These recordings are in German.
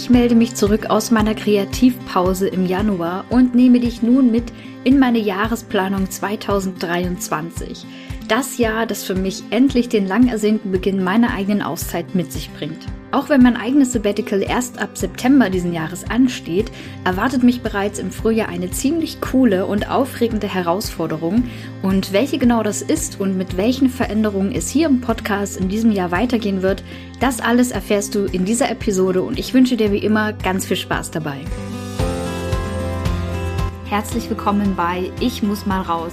Ich melde mich zurück aus meiner Kreativpause im Januar und nehme dich nun mit in meine Jahresplanung 2023. Das Jahr, das für mich endlich den lang ersehnten Beginn meiner eigenen Auszeit mit sich bringt. Auch wenn mein eigenes Sabbatical erst ab September diesen Jahres ansteht, erwartet mich bereits im Frühjahr eine ziemlich coole und aufregende Herausforderung. Und welche genau das ist und mit welchen Veränderungen es hier im Podcast in diesem Jahr weitergehen wird, das alles erfährst du in dieser Episode und ich wünsche dir wie immer ganz viel Spaß dabei. Herzlich willkommen bei Ich muss mal raus,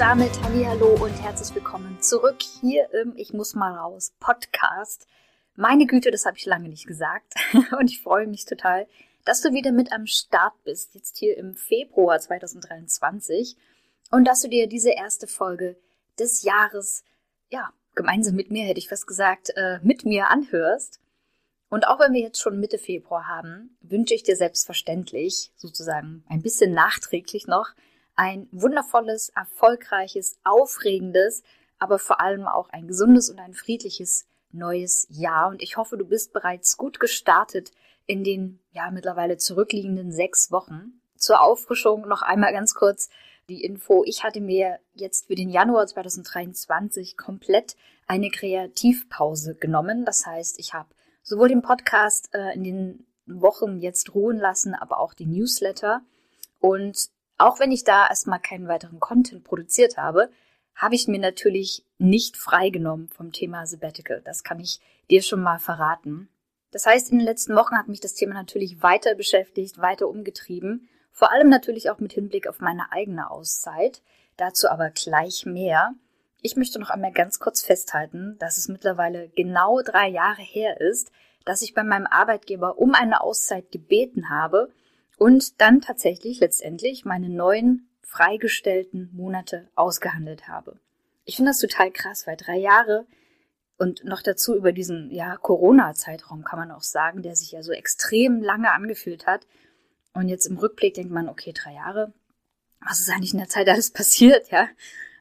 Damit hallo und herzlich willkommen zurück hier im Ich muss mal raus Podcast. Meine Güte, das habe ich lange nicht gesagt. Und ich freue mich total, dass du wieder mit am Start bist, jetzt hier im Februar 2023. Und dass du dir diese erste Folge des Jahres, ja, gemeinsam mit mir, hätte ich fast gesagt, äh, mit mir anhörst. Und auch wenn wir jetzt schon Mitte Februar haben, wünsche ich dir selbstverständlich, sozusagen ein bisschen nachträglich noch, ein wundervolles, erfolgreiches, aufregendes, aber vor allem auch ein gesundes und ein friedliches neues Jahr und ich hoffe, du bist bereits gut gestartet in den ja mittlerweile zurückliegenden sechs Wochen. Zur Auffrischung noch einmal ganz kurz die Info. Ich hatte mir jetzt für den Januar 2023 komplett eine Kreativpause genommen. Das heißt, ich habe sowohl den Podcast äh, in den Wochen jetzt ruhen lassen, aber auch die Newsletter. Und auch wenn ich da erstmal keinen weiteren Content produziert habe, habe ich mir natürlich nicht freigenommen vom Thema Sabbatical. Das kann ich dir schon mal verraten. Das heißt, in den letzten Wochen hat mich das Thema natürlich weiter beschäftigt, weiter umgetrieben. Vor allem natürlich auch mit Hinblick auf meine eigene Auszeit. Dazu aber gleich mehr. Ich möchte noch einmal ganz kurz festhalten, dass es mittlerweile genau drei Jahre her ist, dass ich bei meinem Arbeitgeber um eine Auszeit gebeten habe und dann tatsächlich letztendlich meine neuen freigestellten Monate ausgehandelt habe. Ich finde das total krass, weil drei Jahre und noch dazu über diesen ja, Corona-Zeitraum kann man auch sagen, der sich ja so extrem lange angefühlt hat. Und jetzt im Rückblick denkt man, okay, drei Jahre, was ist eigentlich in der Zeit alles passiert, ja?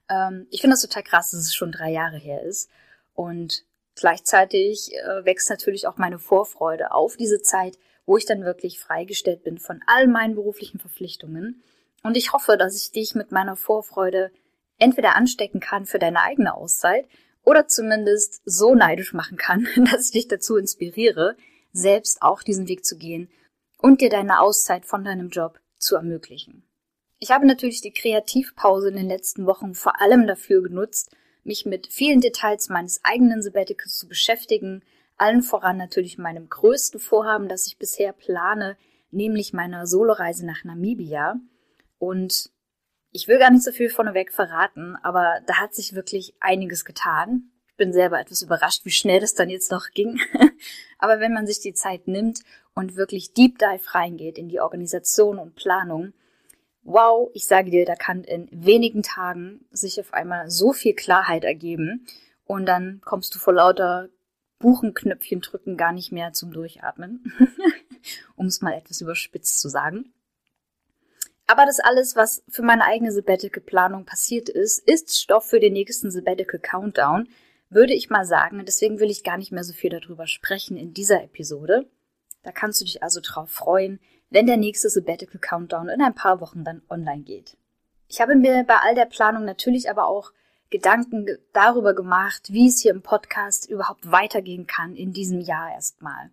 Ähm, ich finde das total krass, dass es schon drei Jahre her ist. Und gleichzeitig äh, wächst natürlich auch meine Vorfreude auf diese Zeit, wo ich dann wirklich freigestellt bin von all meinen beruflichen Verpflichtungen und ich hoffe, dass ich dich mit meiner Vorfreude entweder anstecken kann für deine eigene Auszeit oder zumindest so neidisch machen kann, dass ich dich dazu inspiriere, selbst auch diesen Weg zu gehen und dir deine Auszeit von deinem Job zu ermöglichen. Ich habe natürlich die Kreativpause in den letzten Wochen vor allem dafür genutzt, mich mit vielen Details meines eigenen Sabbaticals zu beschäftigen, allen voran natürlich meinem größten Vorhaben, das ich bisher plane, nämlich meiner Soloreise nach Namibia. Und ich will gar nicht so viel vorneweg verraten, aber da hat sich wirklich einiges getan. Ich bin selber etwas überrascht, wie schnell das dann jetzt noch ging. aber wenn man sich die Zeit nimmt und wirklich Deep Dive reingeht in die Organisation und Planung, wow, ich sage dir, da kann in wenigen Tagen sich auf einmal so viel Klarheit ergeben und dann kommst du vor lauter Buchenknöpfchen drücken gar nicht mehr zum Durchatmen, um es mal etwas überspitzt zu sagen. Aber das alles, was für meine eigene Sabbatical-Planung passiert ist, ist Stoff für den nächsten Sabbatical Countdown, würde ich mal sagen. Deswegen will ich gar nicht mehr so viel darüber sprechen in dieser Episode. Da kannst du dich also drauf freuen, wenn der nächste Sabbatical Countdown in ein paar Wochen dann online geht. Ich habe mir bei all der Planung natürlich aber auch Gedanken darüber gemacht, wie es hier im Podcast überhaupt weitergehen kann in diesem Jahr erstmal.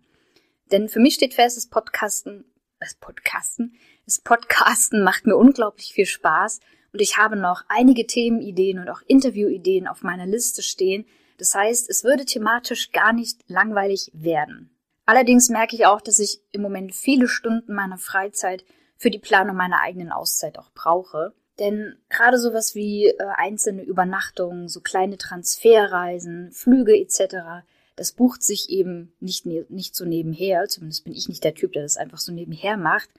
Denn für mich steht fest, das Podcasten, das Podcasten das Podcasten macht mir unglaublich viel Spaß und ich habe noch einige Themenideen und auch Interviewideen auf meiner Liste stehen. Das heißt, es würde thematisch gar nicht langweilig werden. Allerdings merke ich auch, dass ich im Moment viele Stunden meiner Freizeit für die Planung meiner eigenen Auszeit auch brauche. Denn gerade sowas wie äh, einzelne Übernachtungen, so kleine Transferreisen, Flüge etc., das bucht sich eben nicht, ne-, nicht so nebenher. Zumindest bin ich nicht der Typ, der das einfach so nebenher macht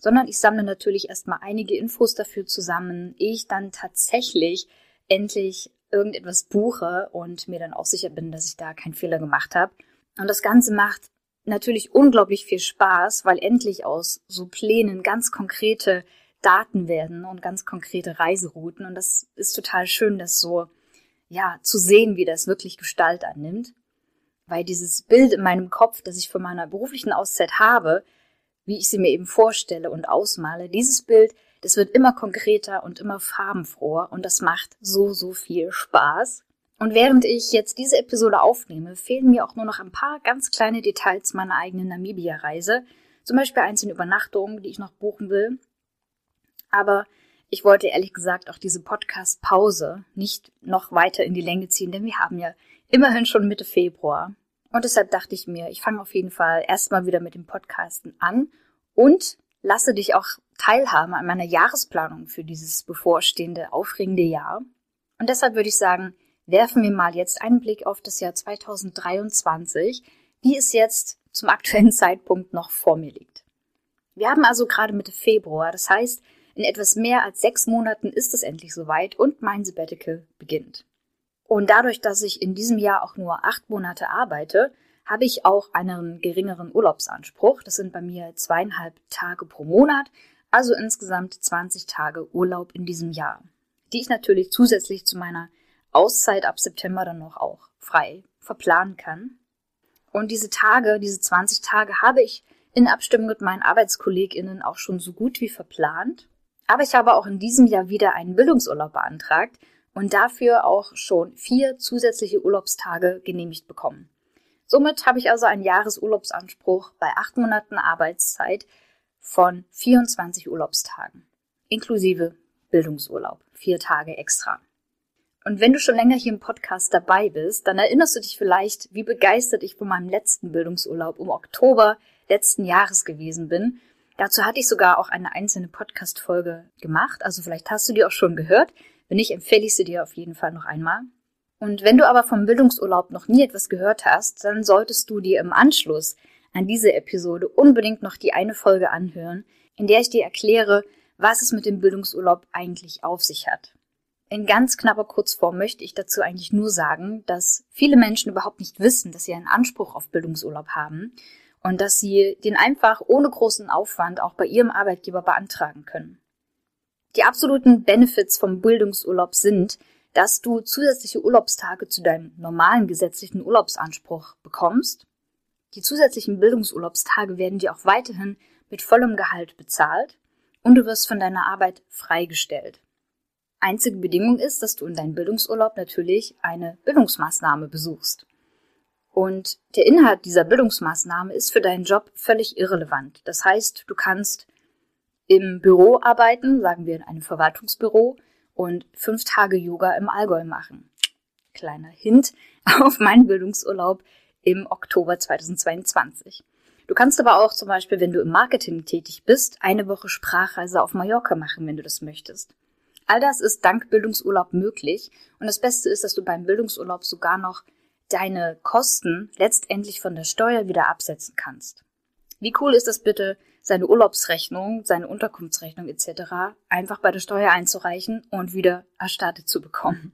sondern ich sammle natürlich erstmal einige Infos dafür zusammen, ehe ich dann tatsächlich endlich irgendetwas buche und mir dann auch sicher bin, dass ich da keinen Fehler gemacht habe. Und das Ganze macht natürlich unglaublich viel Spaß, weil endlich aus so Plänen ganz konkrete Daten werden und ganz konkrete Reiserouten. Und das ist total schön, das so, ja, zu sehen, wie das wirklich Gestalt annimmt. Weil dieses Bild in meinem Kopf, das ich von meiner beruflichen Auszeit habe, wie ich sie mir eben vorstelle und ausmale, dieses Bild, das wird immer konkreter und immer farbenfroher und das macht so, so viel Spaß. Und während ich jetzt diese Episode aufnehme, fehlen mir auch nur noch ein paar ganz kleine Details meiner eigenen Namibia-Reise. Zum Beispiel einzelne Übernachtungen, die ich noch buchen will. Aber ich wollte ehrlich gesagt auch diese Podcast-Pause nicht noch weiter in die Länge ziehen, denn wir haben ja immerhin schon Mitte Februar. Und deshalb dachte ich mir, ich fange auf jeden Fall erstmal wieder mit dem Podcasten an und lasse dich auch teilhaben an meiner Jahresplanung für dieses bevorstehende, aufregende Jahr. Und deshalb würde ich sagen, werfen wir mal jetzt einen Blick auf das Jahr 2023, wie es jetzt zum aktuellen Zeitpunkt noch vor mir liegt. Wir haben also gerade Mitte Februar, das heißt, in etwas mehr als sechs Monaten ist es endlich soweit und mein Sabbatical beginnt. Und dadurch, dass ich in diesem Jahr auch nur acht Monate arbeite, habe ich auch einen geringeren Urlaubsanspruch. Das sind bei mir zweieinhalb Tage pro Monat, also insgesamt 20 Tage Urlaub in diesem Jahr, die ich natürlich zusätzlich zu meiner Auszeit ab September dann noch auch frei verplanen kann. Und diese Tage, diese 20 Tage habe ich in Abstimmung mit meinen ArbeitskollegInnen auch schon so gut wie verplant. Aber ich habe auch in diesem Jahr wieder einen Bildungsurlaub beantragt und dafür auch schon vier zusätzliche Urlaubstage genehmigt bekommen. Somit habe ich also einen Jahresurlaubsanspruch bei acht Monaten Arbeitszeit von 24 Urlaubstagen, inklusive Bildungsurlaub, vier Tage extra. Und wenn du schon länger hier im Podcast dabei bist, dann erinnerst du dich vielleicht, wie begeistert ich von meinem letzten Bildungsurlaub im Oktober letzten Jahres gewesen bin. Dazu hatte ich sogar auch eine einzelne Podcast-Folge gemacht, also vielleicht hast du die auch schon gehört. Wenn nicht, empfehle ich sie dir auf jeden Fall noch einmal. Und wenn du aber vom Bildungsurlaub noch nie etwas gehört hast, dann solltest du dir im Anschluss an diese Episode unbedingt noch die eine Folge anhören, in der ich dir erkläre, was es mit dem Bildungsurlaub eigentlich auf sich hat. In ganz knapper Kurzform möchte ich dazu eigentlich nur sagen, dass viele Menschen überhaupt nicht wissen, dass sie einen Anspruch auf Bildungsurlaub haben und dass sie den einfach ohne großen Aufwand auch bei ihrem Arbeitgeber beantragen können. Die absoluten Benefits vom Bildungsurlaub sind, dass du zusätzliche Urlaubstage zu deinem normalen gesetzlichen Urlaubsanspruch bekommst. Die zusätzlichen Bildungsurlaubstage werden dir auch weiterhin mit vollem Gehalt bezahlt und du wirst von deiner Arbeit freigestellt. Einzige Bedingung ist, dass du in deinem Bildungsurlaub natürlich eine Bildungsmaßnahme besuchst. Und der Inhalt dieser Bildungsmaßnahme ist für deinen Job völlig irrelevant. Das heißt, du kannst im Büro arbeiten, sagen wir in einem Verwaltungsbüro, und fünf Tage Yoga im Allgäu machen. Kleiner Hint auf meinen Bildungsurlaub im Oktober 2022. Du kannst aber auch zum Beispiel, wenn du im Marketing tätig bist, eine Woche Sprachreise auf Mallorca machen, wenn du das möchtest. All das ist dank Bildungsurlaub möglich und das Beste ist, dass du beim Bildungsurlaub sogar noch deine Kosten letztendlich von der Steuer wieder absetzen kannst. Wie cool ist das bitte, seine Urlaubsrechnung, seine Unterkunftsrechnung etc. einfach bei der Steuer einzureichen und wieder erstattet zu bekommen.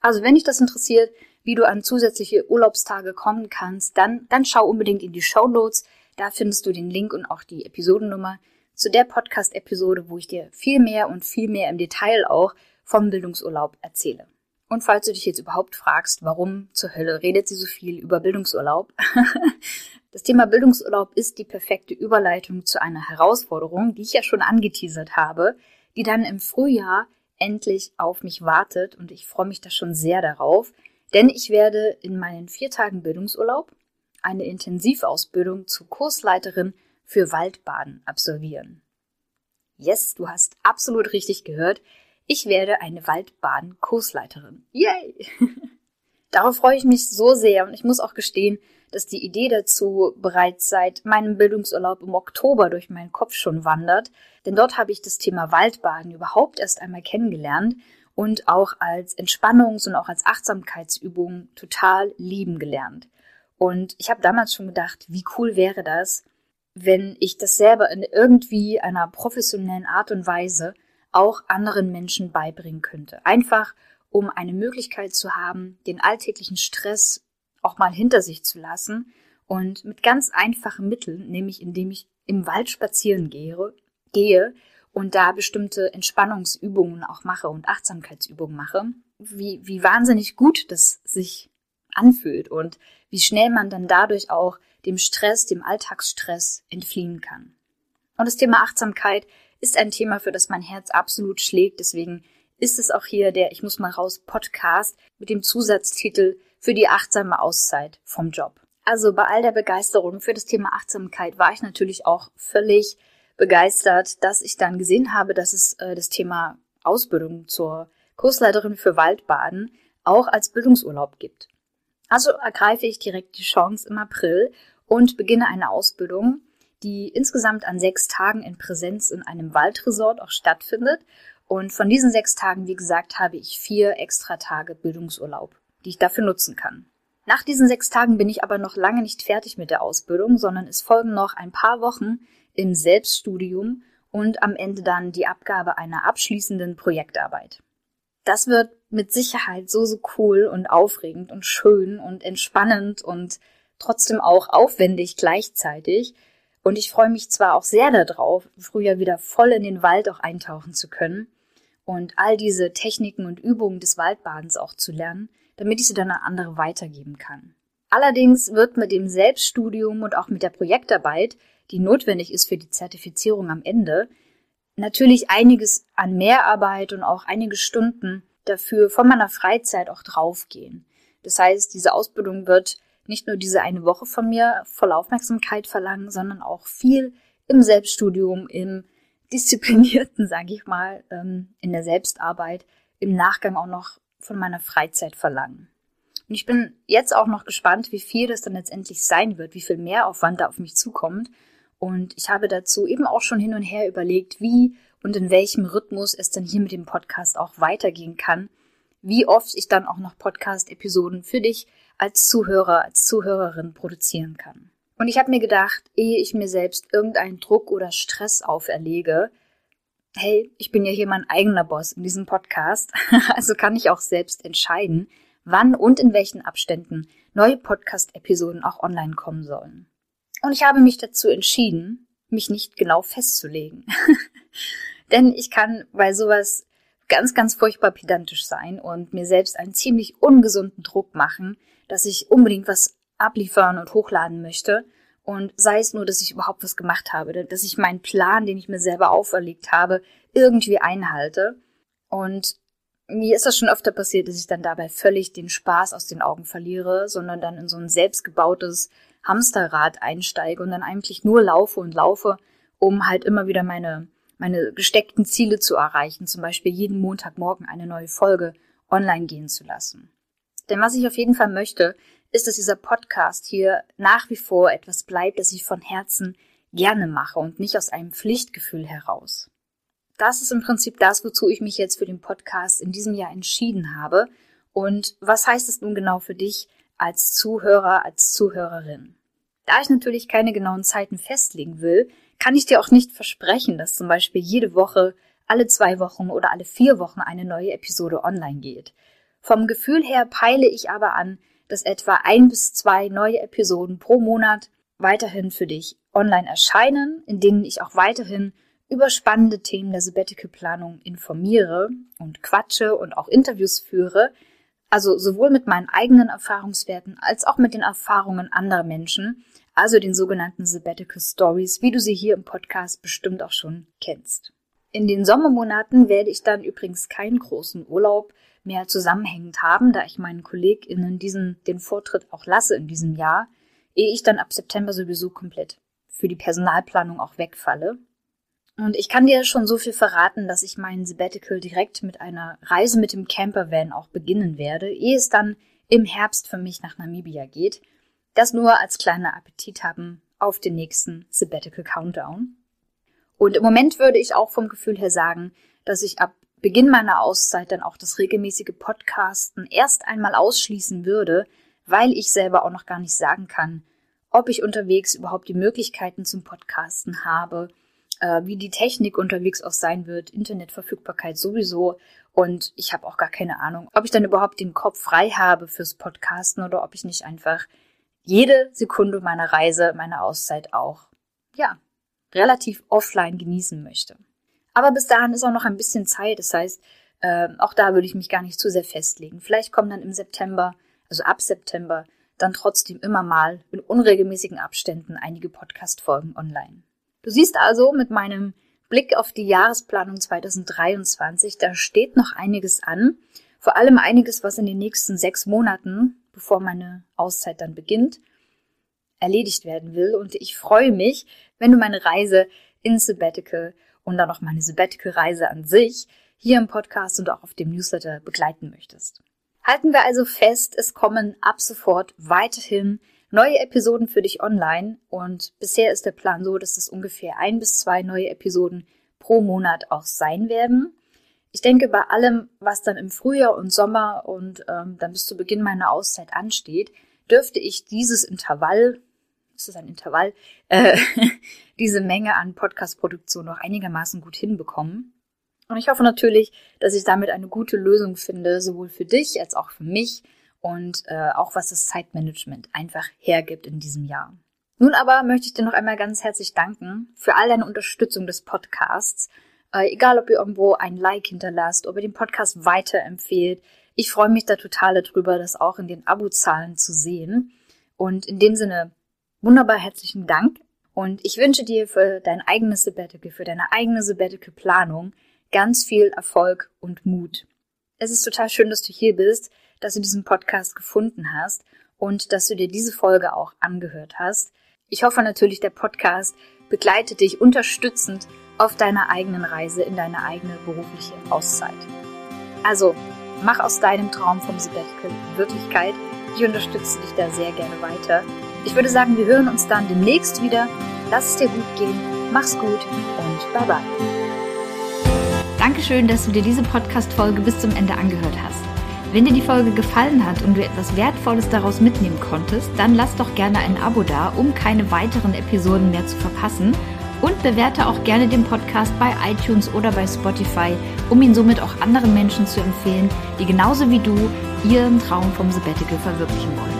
Also wenn dich das interessiert, wie du an zusätzliche Urlaubstage kommen kannst, dann, dann schau unbedingt in die Show Notes. Da findest du den Link und auch die Episodennummer zu der Podcast-Episode, wo ich dir viel mehr und viel mehr im Detail auch vom Bildungsurlaub erzähle. Und falls du dich jetzt überhaupt fragst, warum zur Hölle redet sie so viel über Bildungsurlaub? das Thema Bildungsurlaub ist die perfekte Überleitung zu einer Herausforderung, die ich ja schon angeteasert habe, die dann im Frühjahr endlich auf mich wartet und ich freue mich da schon sehr darauf, denn ich werde in meinen vier Tagen Bildungsurlaub eine Intensivausbildung zur Kursleiterin für Waldbaden absolvieren. Yes, du hast absolut richtig gehört. Ich werde eine Waldbaden-Kursleiterin. Yay! Darauf freue ich mich so sehr und ich muss auch gestehen, dass die Idee dazu bereits seit meinem Bildungsurlaub im Oktober durch meinen Kopf schon wandert, denn dort habe ich das Thema Waldbaden überhaupt erst einmal kennengelernt und auch als Entspannungs- und auch als Achtsamkeitsübung total lieben gelernt. Und ich habe damals schon gedacht, wie cool wäre das, wenn ich das selber in irgendwie einer professionellen Art und Weise auch anderen Menschen beibringen könnte. Einfach um eine Möglichkeit zu haben, den alltäglichen Stress auch mal hinter sich zu lassen und mit ganz einfachen Mitteln, nämlich indem ich im Wald spazieren gehe, gehe und da bestimmte Entspannungsübungen auch mache und Achtsamkeitsübungen mache, wie, wie wahnsinnig gut das sich anfühlt und wie schnell man dann dadurch auch dem Stress, dem Alltagsstress entfliehen kann. Und das Thema Achtsamkeit ist ein Thema, für das mein Herz absolut schlägt. Deswegen ist es auch hier der Ich muss mal raus Podcast mit dem Zusatztitel für die achtsame Auszeit vom Job. Also bei all der Begeisterung für das Thema Achtsamkeit war ich natürlich auch völlig begeistert, dass ich dann gesehen habe, dass es äh, das Thema Ausbildung zur Kursleiterin für Waldbaden auch als Bildungsurlaub gibt. Also ergreife ich direkt die Chance im April und beginne eine Ausbildung, die insgesamt an sechs Tagen in Präsenz in einem Waldresort auch stattfindet. Und von diesen sechs Tagen, wie gesagt, habe ich vier extra Tage Bildungsurlaub, die ich dafür nutzen kann. Nach diesen sechs Tagen bin ich aber noch lange nicht fertig mit der Ausbildung, sondern es folgen noch ein paar Wochen im Selbststudium und am Ende dann die Abgabe einer abschließenden Projektarbeit. Das wird mit Sicherheit so, so cool und aufregend und schön und entspannend und trotzdem auch aufwendig gleichzeitig. Und ich freue mich zwar auch sehr darauf, früher wieder voll in den Wald auch eintauchen zu können und all diese Techniken und Übungen des Waldbadens auch zu lernen, damit ich sie dann an andere weitergeben kann. Allerdings wird mit dem Selbststudium und auch mit der Projektarbeit, die notwendig ist für die Zertifizierung am Ende, natürlich einiges an Mehrarbeit und auch einige Stunden dafür von meiner Freizeit auch draufgehen. Das heißt, diese Ausbildung wird nicht nur diese eine Woche von mir voll Aufmerksamkeit verlangen, sondern auch viel im Selbststudium, im disziplinierten, sage ich mal, ähm, in der Selbstarbeit, im Nachgang auch noch von meiner Freizeit verlangen. Und ich bin jetzt auch noch gespannt, wie viel das dann letztendlich sein wird, wie viel Mehraufwand da auf mich zukommt. Und ich habe dazu eben auch schon hin und her überlegt, wie und in welchem Rhythmus es dann hier mit dem Podcast auch weitergehen kann, wie oft ich dann auch noch Podcast-Episoden für dich als Zuhörer, als Zuhörerin produzieren kann. Und ich habe mir gedacht, ehe ich mir selbst irgendeinen Druck oder Stress auferlege, hey, ich bin ja hier mein eigener Boss in diesem Podcast, also kann ich auch selbst entscheiden, wann und in welchen Abständen neue Podcast-Episoden auch online kommen sollen. Und ich habe mich dazu entschieden, mich nicht genau festzulegen. Denn ich kann bei sowas ganz, ganz furchtbar pedantisch sein und mir selbst einen ziemlich ungesunden Druck machen, dass ich unbedingt was abliefern und hochladen möchte. Und sei es nur, dass ich überhaupt was gemacht habe, dass ich meinen Plan, den ich mir selber auferlegt habe, irgendwie einhalte. Und mir ist das schon öfter passiert, dass ich dann dabei völlig den Spaß aus den Augen verliere, sondern dann in so ein selbstgebautes Hamsterrad einsteige und dann eigentlich nur laufe und laufe, um halt immer wieder meine, meine gesteckten Ziele zu erreichen, zum Beispiel jeden Montagmorgen eine neue Folge online gehen zu lassen. Denn was ich auf jeden Fall möchte, ist, dass dieser Podcast hier nach wie vor etwas bleibt, das ich von Herzen gerne mache und nicht aus einem Pflichtgefühl heraus. Das ist im Prinzip das, wozu ich mich jetzt für den Podcast in diesem Jahr entschieden habe. Und was heißt es nun genau für dich als Zuhörer, als Zuhörerin? Da ich natürlich keine genauen Zeiten festlegen will, kann ich dir auch nicht versprechen, dass zum Beispiel jede Woche, alle zwei Wochen oder alle vier Wochen eine neue Episode online geht. Vom Gefühl her peile ich aber an, dass etwa ein bis zwei neue Episoden pro Monat weiterhin für dich online erscheinen, in denen ich auch weiterhin über spannende Themen der Sabbatical-Planung informiere und quatsche und auch Interviews führe, also sowohl mit meinen eigenen Erfahrungswerten als auch mit den Erfahrungen anderer Menschen, also den sogenannten Sabbatical Stories, wie du sie hier im Podcast bestimmt auch schon kennst. In den Sommermonaten werde ich dann übrigens keinen großen Urlaub mehr zusammenhängend haben, da ich meinen KollegInnen diesen, den Vortritt auch lasse in diesem Jahr, ehe ich dann ab September sowieso komplett für die Personalplanung auch wegfalle. Und ich kann dir schon so viel verraten, dass ich meinen Sabbatical direkt mit einer Reise mit dem Campervan auch beginnen werde, ehe es dann im Herbst für mich nach Namibia geht – das nur als kleiner Appetit haben auf den nächsten Sabbatical Countdown. Und im Moment würde ich auch vom Gefühl her sagen, dass ich ab Beginn meiner Auszeit dann auch das regelmäßige Podcasten erst einmal ausschließen würde, weil ich selber auch noch gar nicht sagen kann, ob ich unterwegs überhaupt die Möglichkeiten zum Podcasten habe, äh, wie die Technik unterwegs auch sein wird, Internetverfügbarkeit sowieso. Und ich habe auch gar keine Ahnung, ob ich dann überhaupt den Kopf frei habe fürs Podcasten oder ob ich nicht einfach jede Sekunde meiner Reise, meiner Auszeit auch, ja, relativ offline genießen möchte. Aber bis dahin ist auch noch ein bisschen Zeit. Das heißt, äh, auch da würde ich mich gar nicht zu sehr festlegen. Vielleicht kommen dann im September, also ab September, dann trotzdem immer mal in unregelmäßigen Abständen einige Podcast-Folgen online. Du siehst also mit meinem Blick auf die Jahresplanung 2023, da steht noch einiges an. Vor allem einiges, was in den nächsten sechs Monaten, bevor meine Auszeit dann beginnt, erledigt werden will. Und ich freue mich, wenn du meine Reise ins Sabbatical und dann auch meine Sabbatical-Reise an sich hier im Podcast und auch auf dem Newsletter begleiten möchtest. Halten wir also fest, es kommen ab sofort weiterhin neue Episoden für dich online und bisher ist der Plan so, dass es ungefähr ein bis zwei neue Episoden pro Monat auch sein werden. Ich denke, bei allem, was dann im Frühjahr und Sommer und ähm, dann bis zu Beginn meiner Auszeit ansteht, dürfte ich dieses Intervall, ist es ein Intervall, äh, diese Menge an Podcast-Produktion noch einigermaßen gut hinbekommen. Und ich hoffe natürlich, dass ich damit eine gute Lösung finde, sowohl für dich als auch für mich und äh, auch was das Zeitmanagement einfach hergibt in diesem Jahr. Nun aber möchte ich dir noch einmal ganz herzlich danken für all deine Unterstützung des Podcasts. Äh, egal, ob ihr irgendwo ein Like hinterlasst, ob ihr den Podcast weiterempfehlt. Ich freue mich da total darüber, das auch in den Abozahlen zu sehen. Und in dem Sinne, wunderbar herzlichen Dank. Und ich wünsche dir für dein eigenes Sabbatical, für deine eigene Sabbatical-Planung ganz viel Erfolg und Mut. Es ist total schön, dass du hier bist dass du diesen Podcast gefunden hast und dass du dir diese Folge auch angehört hast. Ich hoffe natürlich, der Podcast begleitet dich unterstützend auf deiner eigenen Reise in deine eigene berufliche Auszeit. Also, mach aus deinem Traum vom Sabbatical Wirklichkeit. Ich unterstütze dich da sehr gerne weiter. Ich würde sagen, wir hören uns dann demnächst wieder. Lass es dir gut gehen, mach's gut und bye bye. Dankeschön, dass du dir diese Podcast-Folge bis zum Ende angehört hast. Wenn dir die Folge gefallen hat und du etwas Wertvolles daraus mitnehmen konntest, dann lass doch gerne ein Abo da, um keine weiteren Episoden mehr zu verpassen. Und bewerte auch gerne den Podcast bei iTunes oder bei Spotify, um ihn somit auch anderen Menschen zu empfehlen, die genauso wie du ihren Traum vom Sabbatical verwirklichen wollen.